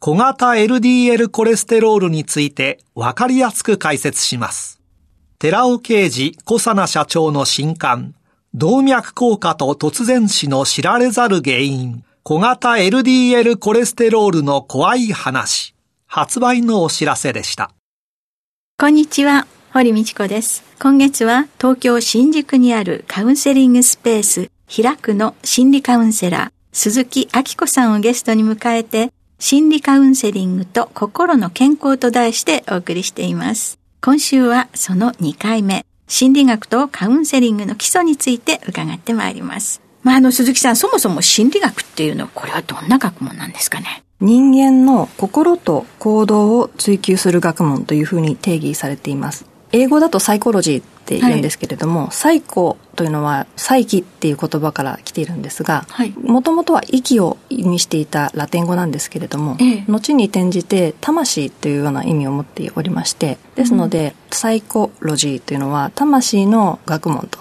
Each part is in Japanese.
小型 LDL コレステロールについてわかりやすく解説します。寺尾啓治小佐奈社長の新刊、動脈硬化と突然死の知られざる原因、小型 LDL コレステロールの怖い話、発売のお知らせでした。こんにちは、堀道子です。今月は東京新宿にあるカウンセリングスペース、開くの心理カウンセラー、鈴木明子さんをゲストに迎えて、心理カウンセリングと心の健康と題してお送りしています。今週はその2回目、心理学とカウンセリングの基礎について伺ってまいります。まあ、あの、鈴木さん、そもそも心理学っていうのは、これはどんな学問なんですかね？人間の心と行動を追求する学問というふうに定義されています。英語だとサイコロジーって言うんですけれども、はい、サイコというのは再起っていう言葉から来ているんですが、もともとは息を意味していたラテン語なんですけれども、ええ、後に転じて魂というような意味を持っておりまして、ですので、うん、サイコロジーというのは魂の学問と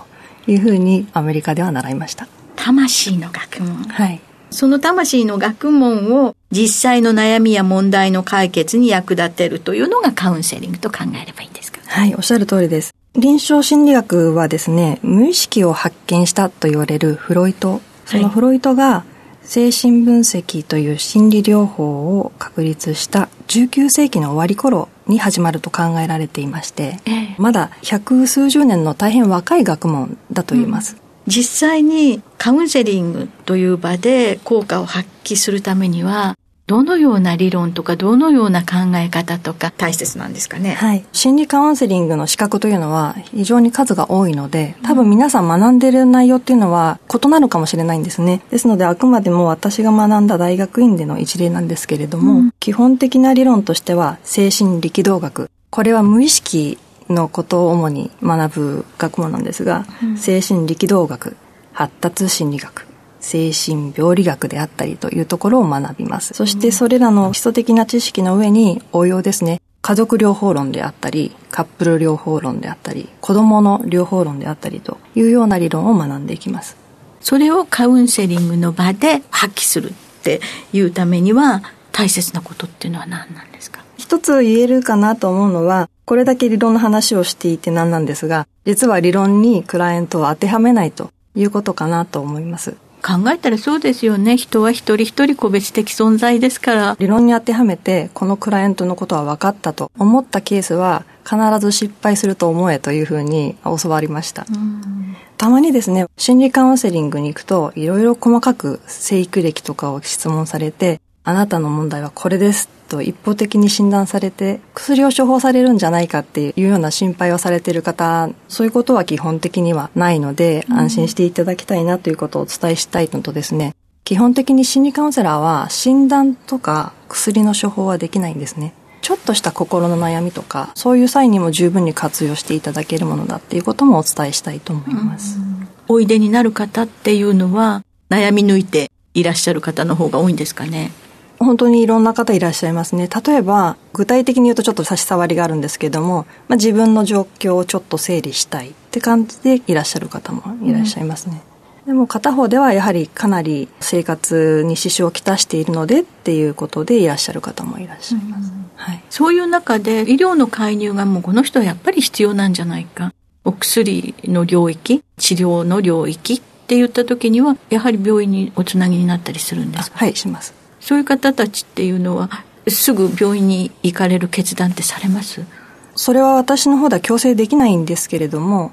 いうふうにアメリカでは習いました。魂の学問はい。その魂の学問を実際の悩みや問題の解決に役立てるというのがカウンセリングと考えればいいんですか？はい、おっしゃる通りです。臨床心理学はですね、無意識を発見したと言われるフロイト。そのフロイトが精神分析という心理療法を確立した19世紀の終わり頃に始まると考えられていまして、ええ、まだ百数十年の大変若い学問だと言います。うん実際にカウンセリングという場で効果を発揮するためには、どのような理論とか、どのような考え方とか大切なんですかね。はい。心理カウンセリングの資格というのは非常に数が多いので、多分皆さん学んでいる内容っていうのは異なるかもしれないんですね。ですので、あくまでも私が学んだ大学院での一例なんですけれども、うん、基本的な理論としては、精神力動学。これは無意識のことを主に学ぶ学問なんですが、うん、精神力動学発達心理学精神病理学であったりというところを学びます。そしてそれらの基礎的な知識の上に応用ですね。家族療法論であったりカップル療法論であったり子供の療法論であったりというような理論を学んでいきます。それをカウンセリングの場で発揮するっていうためには大切なことっていうのは何なんですか？一つ言えるかなと思うのはこれだけ理論の話をしていて何なんですが、実は理論にクライアントを当てはめないということかなと思います。考えたらそうですよね。人は一人一人個別的存在ですから。理論に当てはめて、このクライアントのことは分かったと思ったケースは、必ず失敗すると思えというふうに教わりました。たまにですね、心理カウンセリングに行くと、いろいろ細かく生育歴とかを質問されて、あなたの問題はこれですと一方的に診断されて薬を処方されるんじゃないかっていうような心配をされている方そういうことは基本的にはないので、安心していただきたいなということをお伝えしたいのとですね。基本的に心理カウンセラーは診断とか薬の処方はできないんですね。ちょっとした心の悩みとかそういう際にも十分に活用していただけるものだっていうこともお伝えしたいと思います、おいでになる方っていうのは悩み抜いていらっしゃる方の方が多いんですかね？本当にいろんな方いらっしゃいますね。例えば、具体的に言うとちょっと差し障りがあるんですけども、まあ、自分の状況をちょっと整理したいって感じでいらっしゃる方もいらっしゃいますね。うん、でも片方ではやはりかなり生活に支障をきたしているのでっていうことでいらっしゃる方もいらっしゃいます。うん、はい、そういう中で医療の介入がもうこの人はやっぱり必要なんじゃないか。お薬の領域、治療の領域って言った時には、やはり病院におつなぎになったりするんですか？はい、します。そういう方たちっていうのはすぐ病院に行かれる決断ってされます？それは私の方では強制できないんですけれども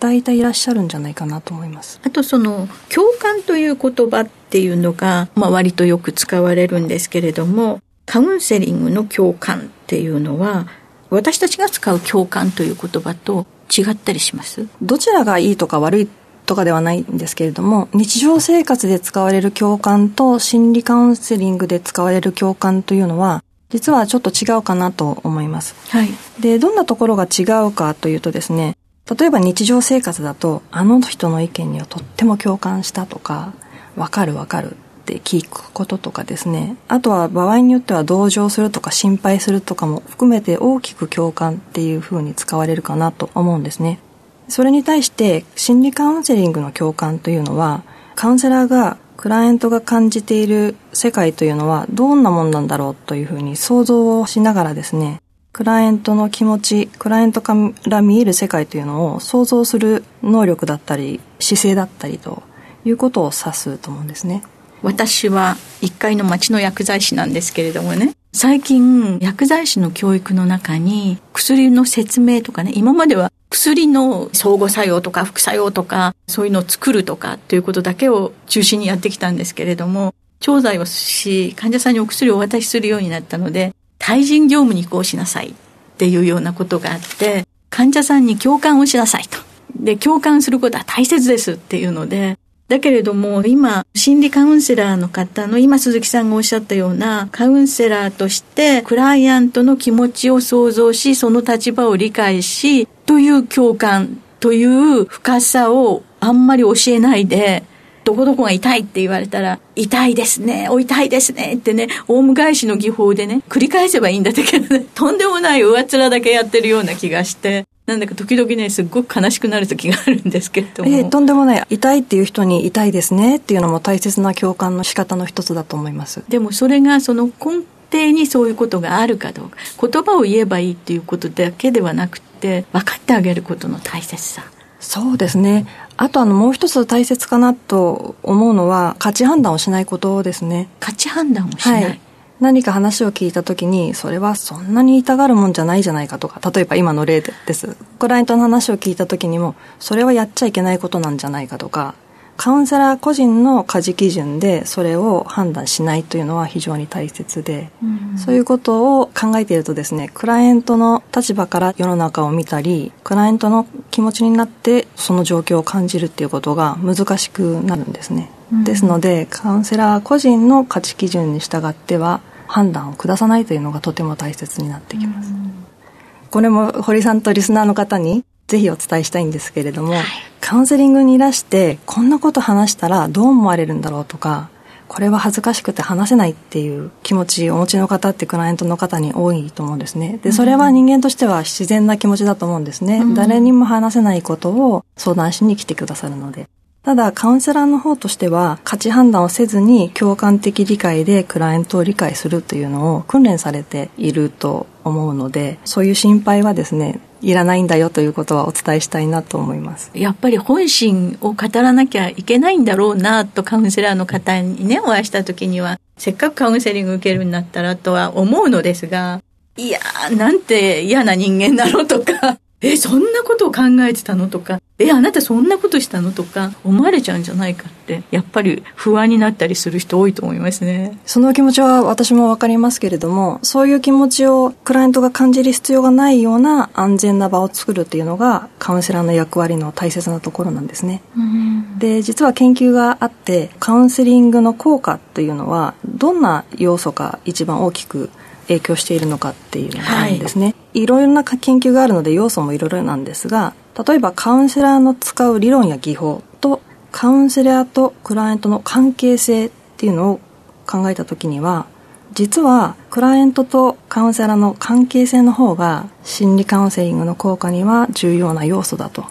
大体いらっしゃるんじゃないかなと思います。あとその共感という言葉っていうのが、まあ、割とよく使われるんですけれどもカウンセリングの共感っていうのは私たちが使う共感という言葉と違ったりします？どちらがいいとか悪いとかではないんですけれども日常生活で使われる共感と心理カウンセリングで使われる共感というのは実はちょっと違うかなと思います。はい。で、どんなところが違うかというとですね、例えば日常生活だと、あの人の意見にはとっても共感したとか、わかるわかるって聞くこととかですね。あとは場合によっては同情するとか心配するとかも含めて大きく共感っていう風に使われるかなと思うんですね。それに対して心理カウンセリングの共感というのは、カウンセラーがクライアントが感じている世界というのはどんなもんなんだろうというふうに想像をしながらですね、クライアントの気持ち、クライアントから見える世界というのを想像する能力だったり、姿勢だったりということを指すと思うんですね。私は1階の町の薬剤師なんですけれどもね、最近薬剤師の教育の中に薬の説明とかね、今までは薬の相互作用とか副作用とか、そういうのを作るとかっていうことだけを中心にやってきたんですけれども、調剤をし、患者さんにお薬をお渡しするようになったので、対人業務に移行しなさいっていうようなことがあって、患者さんに共感をしなさいと。で、共感することは大切ですっていうので、だけれども、今、心理カウンセラーの方の、今鈴木さんがおっしゃったような、カウンセラーとして、クライアントの気持ちを想像し、その立場を理解し、という共感、という深さをあんまり教えないで、どこどこが痛いって言われたら、痛いですね、お痛いですねってね、オウム返しの技法でね、繰り返せばいいんだけどね、とんでもない上面だけやってるような気がして、なんだか時々ね、すっごく悲しくなる時があるんですけれども。えー、とんでもない。痛いっていう人に痛いですねっていうのも大切な共感の仕方の一つだと思います。でもそれがその根底にそういうことがあるかどうか。言葉を言えばいいっていうことだけではなくて、分かってあげることの大切さ。そうですね。あとあのもう一つ大切かなと思うのは価値判断をしないことですね。価値判断をしない。はい何か話を聞いた時に、それはそんなに痛がるもんじゃないじゃないかとか、例えば今の例です。クライアントの話を聞いた時にも、それはやっちゃいけないことなんじゃないかとか、カウンセラー個人の価値基準でそれを判断しないというのは非常に大切で、うん、そういうことを考えているとですね、クライアントの立場から世の中を見たり、クライアントの気持ちになってその状況を感じるっていうことが難しくなるんですね。うん、ですので、カウンセラー個人の価値基準に従っては判断を下さないというのがとても大切になってきます。うん、これも堀さんとリスナーの方にぜひお伝えしたいんですけれども、はい、カウンセリングにいらしてこんなこと話したらどう思われるんだろうとかこれは恥ずかしくて話せないっていう気持ちお持ちの方ってクライアントの方に多いと思うんですね。で、それは人間としては自然な気持ちだと思うんですね。うん、誰にも話せないことを相談しに来てくださるので。ただ、カウンセラーの方としては、価値判断をせずに共感的理解でクライアントを理解するというのを訓練されていると思うので、そういう心配はですね、いらないんだよということはお伝えしたいなと思います。やっぱり本心を語らなきゃいけないんだろうなとカウンセラーの方にね、お会いした時には、せっかくカウンセリング受けるんだったらとは思うのですが、いやー、なんて嫌な人間なのとか、え、そんなことを考えてたの？とか、え、あなたそんなことしたの？とか、思われちゃうんじゃないかって、やっぱり不安になったりする人多いと思いますね。その気持ちは私もわかりますけれども、そういう気持ちをクライアントが感じる必要がないような安全な場を作るっていうのが、カウンセラーの役割の大切なところなんですね。で、実は研究があって、カウンセリングの効果というのは、どんな要素が一番大きく影響しているのかっていうのがあるんですね、はい、いろいろな研究があるので要素もいろいろなんですが例えばカウンセラーの使う理論や技法とカウンセラーとクライアントの関係性っていうのを考えた時には実はクライアントとカウンセラーの関係性の方が心理カウンセリングの効果には重要な要素だと。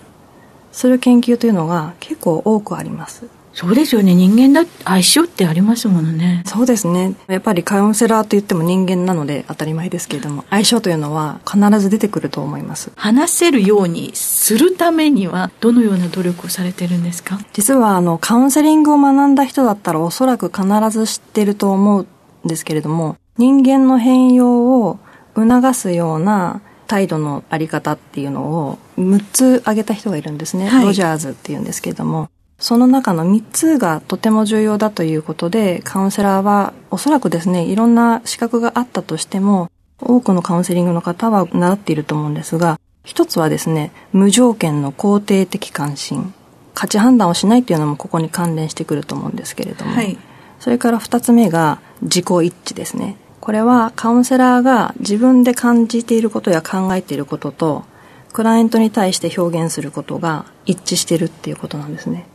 する研究というのが結構多くありますそうですよね。人間だ、相性ってありますものね。そうですね。やっぱりカウンセラーと言っても人間なので当たり前ですけれども、相性というのは必ず出てくると思います。話せるようにするためには、どのような努力をされてるんですか？実は、あの、カウンセリングを学んだ人だったらおそらく必ず知ってると思うんですけれども、人間の変容を促すような態度のあり方っていうのを6つ挙げた人がいるんですね。はい、ロジャーズっていうんですけれども、その中の3つがとても重要だということで、カウンセラーはおそらくですね、いろんな資格があったとしても、多くのカウンセリングの方は習っていると思うんですが、一つはですね、無条件の肯定的関心。価値判断をしないっていうのもここに関連してくると思うんですけれども、はい、それから二つ目が自己一致ですね。これはカウンセラーが自分で感じていることや考えていることと、クライアントに対して表現することが一致してるっていうことなんですね。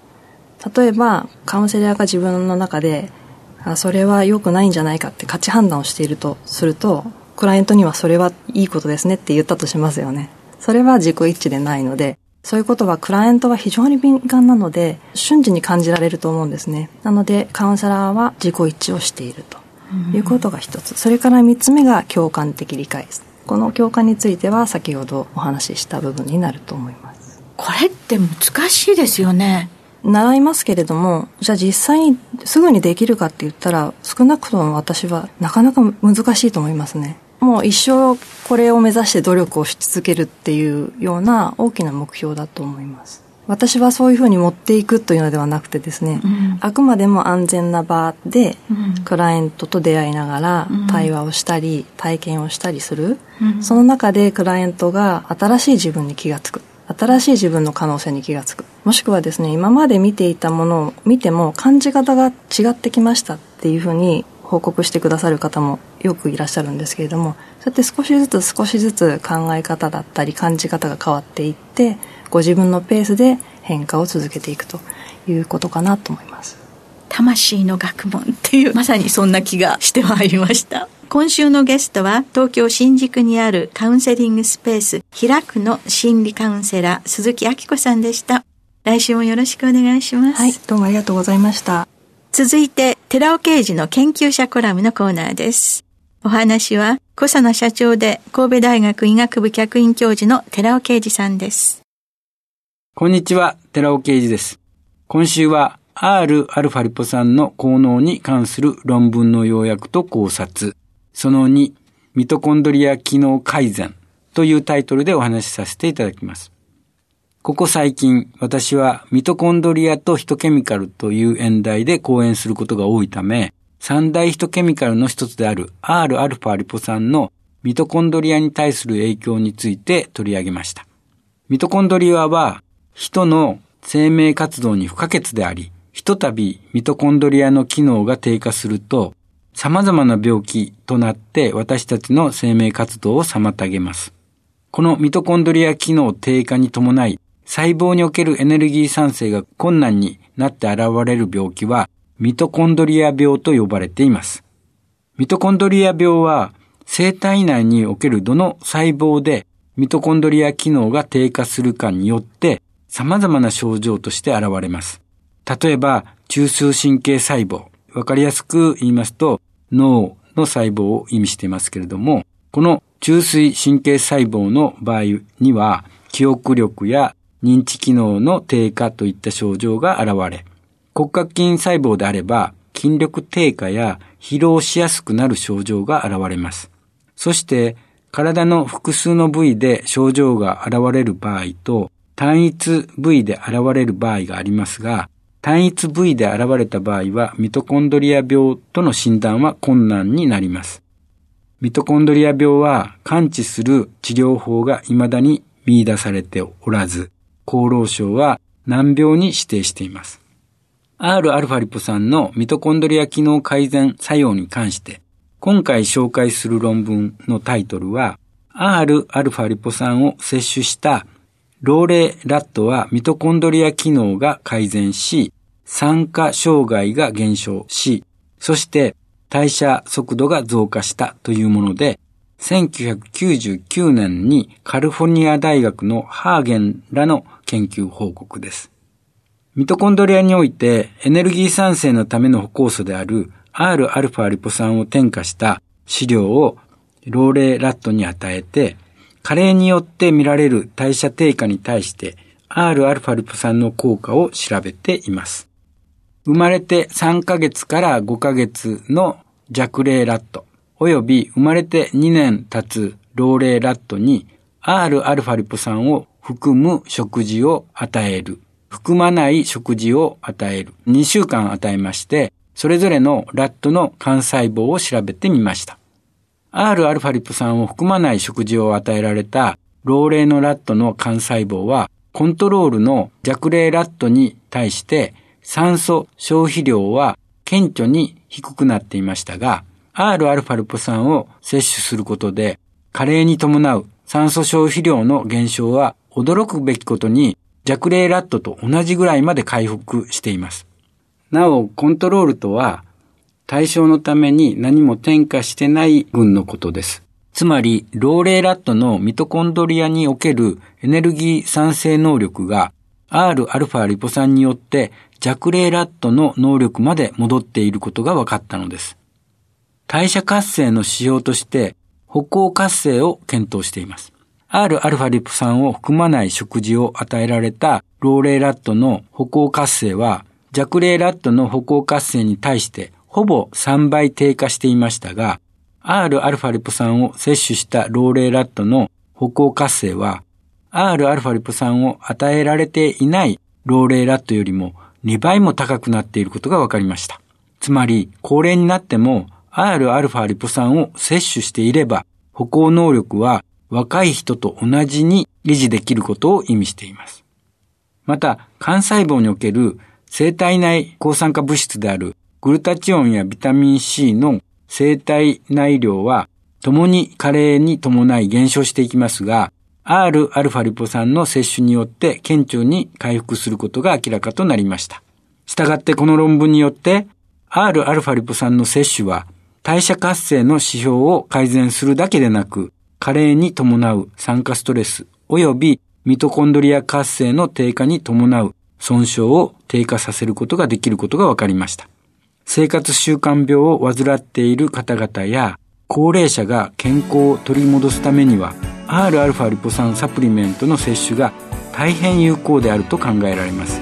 例えば、カウンセラーが自分の中で、あそれは良くないんじゃないかって価値判断をしているとすると、クライアントにはそれはいいことですねって言ったとしますよね。それは自己一致でないので、そういうことはクライアントは非常に敏感なので、瞬時に感じられると思うんですね。なので、カウンセラーは自己一致をしているということが一つ。それから三つ目が共感的理解です。この共感については先ほどお話しした部分になると思います。これって難しいですよね。習いますけれども、じゃあ実際にすぐにできるかって言ったら、少なくとも私はなかなか難しいと思いますね。もう一生これを目指して努力をし続けるっていうような大きな目標だと思います。私はそういうふうに持っていくというのではなくてですね、うん、あくまでも安全な場で、クライアントと出会いながら対話をしたり、体験をしたりする、うん、その中でクライアントが新しい自分に気がつく。新しい自分の可能性に気がつく。もしくはですね、今まで見ていたものを見ても感じ方が違ってきましたっていうふうに報告してくださる方もよくいらっしゃるんですけれども、そうやって少しずつ少しずつ考え方だったり感じ方が変わっていって、ご自分のペースで変化を続けていくということかなと思います。魂の学問っていう、まさにそんな気がしてまいりました。今週のゲストは東京新宿にあるカウンセリングスペース開くの心理カウンセラー鈴木明子さんでした。来週もよろしくお願いします。はい、どうもありがとうございました。続いて、寺尾刑事の研究者コラムのコーナーです。お話は、小佐奈社長で神戸大学医学部客員教授の寺尾啓二さんです。こんにちは、寺尾啓二です。今週は Rα リポ酸の効能に関する論文の要約と考察、その2、ミトコンドリア機能改善というタイトルでお話しさせていただきます。ここ最近、私はミトコンドリアとヒトケミカルという演題で講演することが多いため、三大ヒトケミカルの一つである Rα リポ酸のミトコンドリアに対する影響について取り上げました。ミトコンドリアは人の生命活動に不可欠であり、ひとたびミトコンドリアの機能が低下すると、様々な病気となって私たちの生命活動を妨げます。このミトコンドリア機能低下に伴い、細胞におけるエネルギー産生が困難になって現れる病気は、ミトコンドリア病と呼ばれています。ミトコンドリア病は、生体内におけるどの細胞でミトコンドリア機能が低下するかによって様々な症状として現れます。例えば、中枢神経細胞。わかりやすく言いますと、脳の細胞を意味していますけれども、この中枢神経細胞の場合には、記憶力や認知機能の低下といった症状が現れ、骨格筋細胞であれば筋力低下や疲労しやすくなる症状が現れます。そして体の複数の部位で症状が現れる場合と単一部位で現れる場合がありますが、単一部位で現れた場合はミトコンドリア病との診断は困難になります。ミトコンドリア病は完治する治療法が未だに見出されておらず、厚労省は難病に指定しています。Rα リポ酸のミトコンドリア機能改善作用に関して、今回紹介する論文のタイトルは、Rα リポ酸を摂取した老齢ラットはミトコンドリア機能が改善し、酸化障害が減少し、そして代謝速度が増加したというもので、1999年にカリフォニア大学のハーゲンらの研究報告です。ミトコンドリアにおいてエネルギー産生のための歩酵素である Rα リポ酸を添加した飼料を老齢ラットに与えて、加齢によって見られる代謝低下に対して Rα リポ酸の効果を調べています。生まれて3ヶ月から5ヶ月の弱齢ラット、および生まれて2年経つ老齢ラットに Rα リポ酸を含む食事を与える。含まない食事を与える。2週間与えまして、それぞれのラットの幹細胞を調べてみました。Rα リポ酸を含まない食事を与えられた老齢のラットの幹細胞は、コントロールの弱齢ラットに対して酸素消費量は顕著に低くなっていましたが、Rα リポ酸を摂取することで、加齢に伴う酸素消費量の減少は驚くべきことに弱齢ラットと同じぐらいまで回復しています。なお、コントロールとは、対象のために何も添加してない群のことです。つまり、老齢ラットのミトコンドリアにおけるエネルギー産生能力が Rα リポ酸によって弱齢ラットの能力まで戻っていることが分かったのです。代謝活性の指標として歩行活性を検討しています。Rα リポ酸を含まない食事を与えられた老齢ラットの歩行活性は弱齢ラットの歩行活性に対してほぼ3倍低下していましたが、Rα リポ酸を摂取した老齢ラットの歩行活性は、Rα リポ酸を与えられていない老齢ラットよりも2倍も高くなっていることが分かりました。つまり、高齢になっても Rα リポ酸を摂取していれば、歩行能力は若い人と同じに維持できることを意味しています。また、幹細胞における生体内抗酸化物質である グルタチオンやビタミン C の生体内量は共に加齢に伴い減少していきますが、Rα リポ酸の摂取によって顕著に回復することが明らかとなりました。したがってこの論文によって Rα リポ酸の摂取は代謝活性の指標を改善するだけでなく、加齢に伴う酸化ストレス及びミトコンドリア活性の低下に伴う損傷を低下させることができることが分かりました。生活習慣病を患っている方々や高齢者が健康を取り戻すためには Rα リポ酸サプリメントの摂取が大変有効であると考えられます。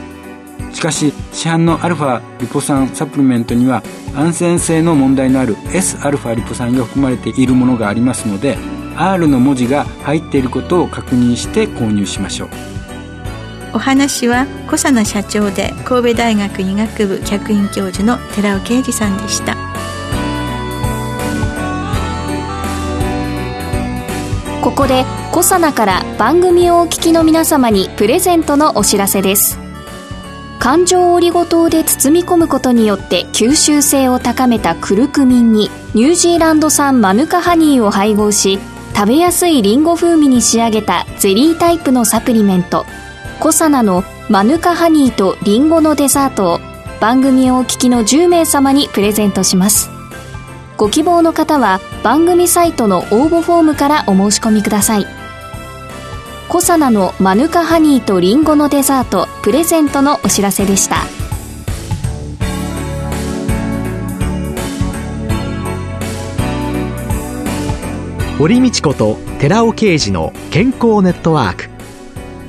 しかし市販の α リポ酸サプリメントには安全性の問題のある Sα リポ酸が含まれているものがありますので R の文字が入っていることを確認して購入しましょう お話は小佐奈社長で神戸大学医学部客員教授の寺尾啓二さんでした。ここで小佐奈から番組をお聞きの皆様にプレゼントのお知らせです。環状オリゴ糖で包み込むことによって吸収性を高めたクルクミンにニュージーランド産マヌカハニーを配合し食べやすいリンゴ風味に仕上げたゼリータイプのサプリメント。コサナのマヌカハニーとリンゴのデザートを番組をお聞きの10名様にプレゼントします。ご希望の方は番組サイトの応募フォームからお申し込みください。コサナのマヌカハニーとリンゴのデザートプレゼントのお知らせでした。堀道子と寺尾啓二の健康ネットワーク。